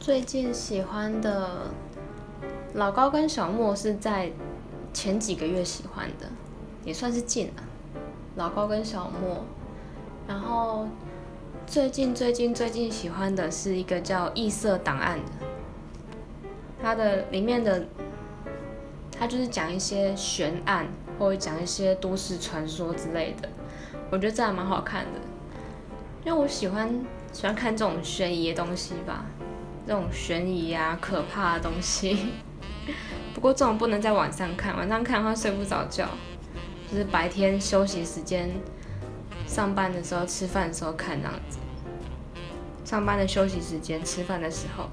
最近喜欢的老高跟小莫是在前几个月喜欢的，也算是近了。老高跟小莫，然后最近最近最近喜欢的是一个叫《异色档案》的，它的里面的它就是讲一些悬案，或者讲一些都市传说之类的，我觉得这还蛮好看的，因为我喜欢喜欢看这种悬疑的东西吧，这种悬疑啊可怕的东西。不过这种不能在晚上看，晚上看的话睡不着觉。就是白天休息时间，上班的时候、吃饭的时候看这样子。上班的休息时间、吃饭的时候。